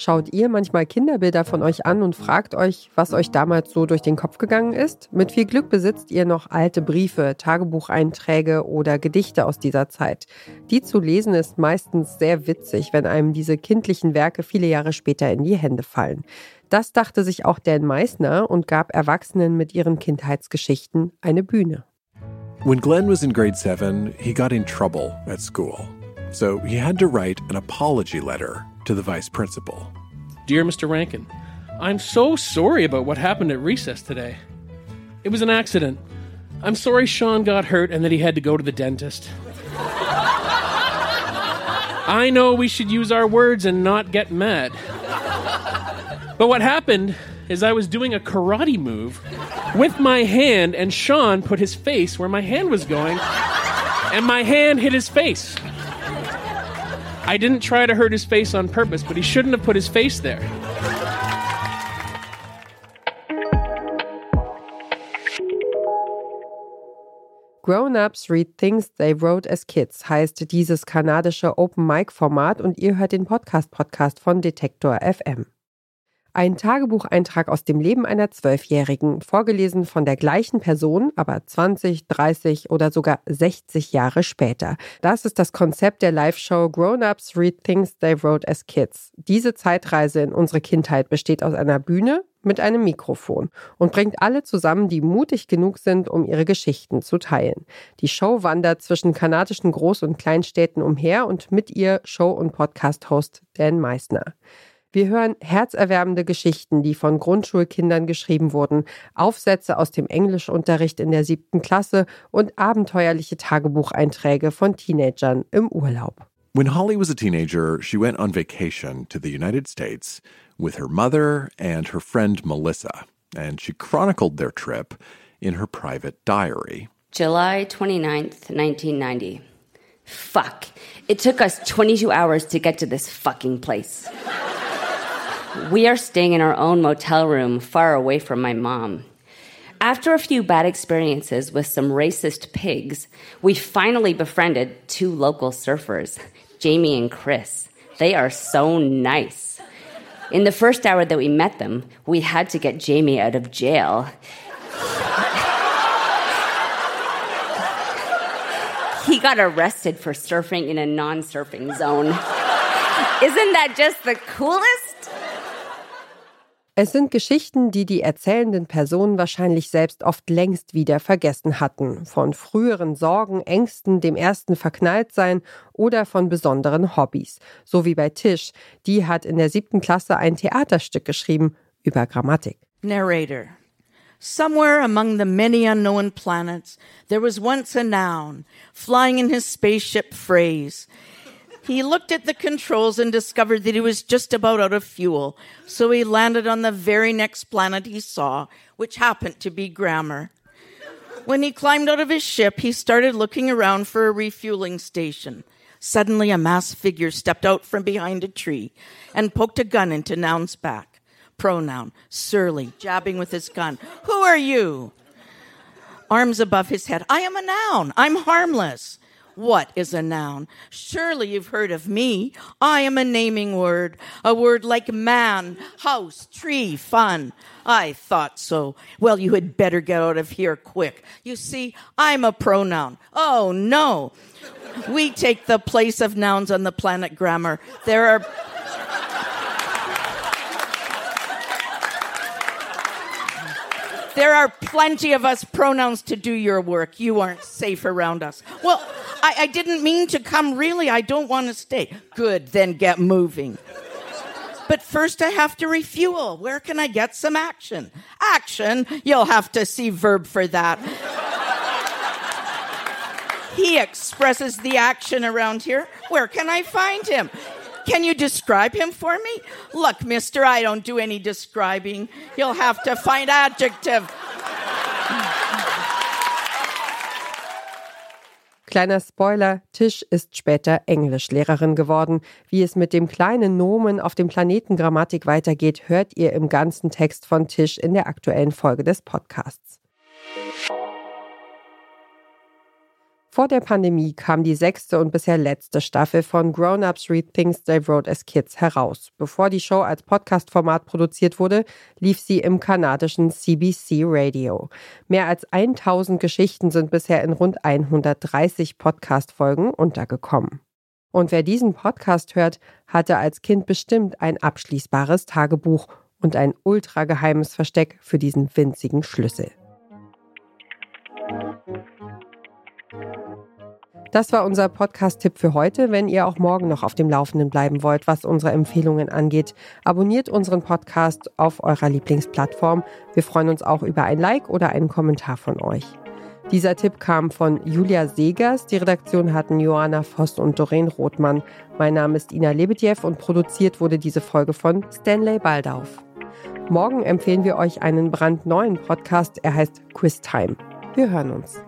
Schaut ihr manchmal Kinderbilder von euch an und fragt euch, was euch damals so durch den Kopf gegangen ist? Mit viel Glück besitzt ihr noch alte Briefe, Tagebucheinträge oder Gedichte aus dieser Zeit. Die zu lesen ist meistens sehr witzig, wenn einem diese kindlichen Werke viele Jahre später in die Hände fallen. Das dachte sich auch Dan Meissner und gab Erwachsenen mit ihren Kindheitsgeschichten eine Bühne. When Glenn was in grade 7, he got in trouble at school. So he had to write an apology letter to the vice principal. Dear Mr. Rankin, I'm so sorry about what happened at recess today. It was an accident. I'm sorry Sean got hurt and that he had to go to the dentist. I know we should use our words and not get mad. But what happened is I was doing a karate move with my hand, and Sean put his face where my hand was going, and my hand hit his face. I didn't try to hurt his face on purpose, but he shouldn't have put his face there. Grown-Ups Read Things They Wrote as Kids heißt dieses kanadische Open-Mic-Format und ihr hört den Podcast-Podcast von Detektor FM. Ein Tagebucheintrag aus dem Leben einer Zwölfjährigen, vorgelesen von der gleichen Person, aber 20, 30 oder sogar 60 Jahre später. Das ist das Konzept der Live-Show Grown-Ups Read Things They Wrote as Kids. Diese Zeitreise in unsere Kindheit besteht aus einer Bühne mit einem Mikrofon und bringt alle zusammen, die mutig genug sind, um ihre Geschichten zu teilen. Die Show wandert zwischen kanadischen Groß- und Kleinstädten umher und mit ihr Show- und Podcast-Host Dan Meissner. Wir hören herzerwärmende Geschichten, die von Grundschulkindern geschrieben wurden, Aufsätze aus dem Englischunterricht in der siebten Klasse und abenteuerliche Tagebucheinträge von Teenagern im Urlaub. When Holly was a teenager, she went on vacation to the United States with her mother and her friend Melissa, and she chronicled their trip in her private diary. July 29th, 1990. Fuck. It took us 22 hours to get to this fucking place. We are staying in our own motel room far away from my mom. After a few bad experiences with some racist pigs, we finally befriended two local surfers, Jamie and Chris. They are so nice. In the first hour that we met them, we had to get Jamie out of jail. he got arrested for surfing in a non surfing zone. Isn't that just the coolest? Es sind Geschichten, die die erzählenden Personen wahrscheinlich selbst oft längst wieder vergessen hatten. Von früheren Sorgen, Ängsten, dem ersten Verknalltsein oder von besonderen Hobbys. So wie bei Tisch. Die hat in der siebten Klasse ein Theaterstück geschrieben über Grammatik. Narrator. Somewhere among the many unknown planets, there was once a noun flying in his spaceship phrase. He looked at the controls and discovered that he was just about out of fuel. So he landed on the very next planet he saw, which happened to be Grammar. When he climbed out of his ship, he started looking around for a refueling station. Suddenly, a masked figure stepped out from behind a tree and poked a gun into Noun's back. Pronoun, surly, jabbing with his gun. Who are you? Arms above his head. I am a noun. I'm harmless. What is a noun? Surely you've heard of me. I am a naming word, a word like man, house, tree, fun. I thought so. Well, you had better get out of here quick. You see, I'm a pronoun. Oh, no. We take the place of nouns on the planet grammar. There are There are plenty of us pronouns to do your work. You aren't safe around us. Well, I, I didn't mean to come. Really, I don't want to stay. Good, then get moving. But first, I have to refuel. Where can I get some action? Action? You'll have to see verb for that. he expresses the action around here. Where can I find him? Can you describe him for me? Look, mister, I don't do any describing. You'll have to find adjective. Kleiner Spoiler, Tisch ist später Englischlehrerin geworden. Wie es mit dem kleinen Nomen auf dem Planeten Grammatik weitergeht, hört ihr im ganzen Text von Tisch in der aktuellen Folge des Podcasts. Vor der Pandemie kam die sechste und bisher letzte Staffel von Grown Ups Read Things They Wrote as Kids heraus. Bevor die Show als Podcast-Format produziert wurde, lief sie im kanadischen CBC Radio. Mehr als 1000 Geschichten sind bisher in rund 130 Podcast-Folgen untergekommen. Und wer diesen Podcast hört, hatte als Kind bestimmt ein abschließbares Tagebuch und ein ultrageheimes Versteck für diesen winzigen Schlüssel. Das war unser Podcast-Tipp für heute. Wenn ihr auch morgen noch auf dem Laufenden bleiben wollt, was unsere Empfehlungen angeht, abonniert unseren Podcast auf eurer Lieblingsplattform. Wir freuen uns auch über ein Like oder einen Kommentar von euch. Dieser Tipp kam von Julia Segers. Die Redaktion hatten Joanna Voss und Doreen Rothmann. Mein Name ist Ina Lebedjew und produziert wurde diese Folge von Stanley Baldauf. Morgen empfehlen wir euch einen brandneuen Podcast. Er heißt Quiz Time. Wir hören uns.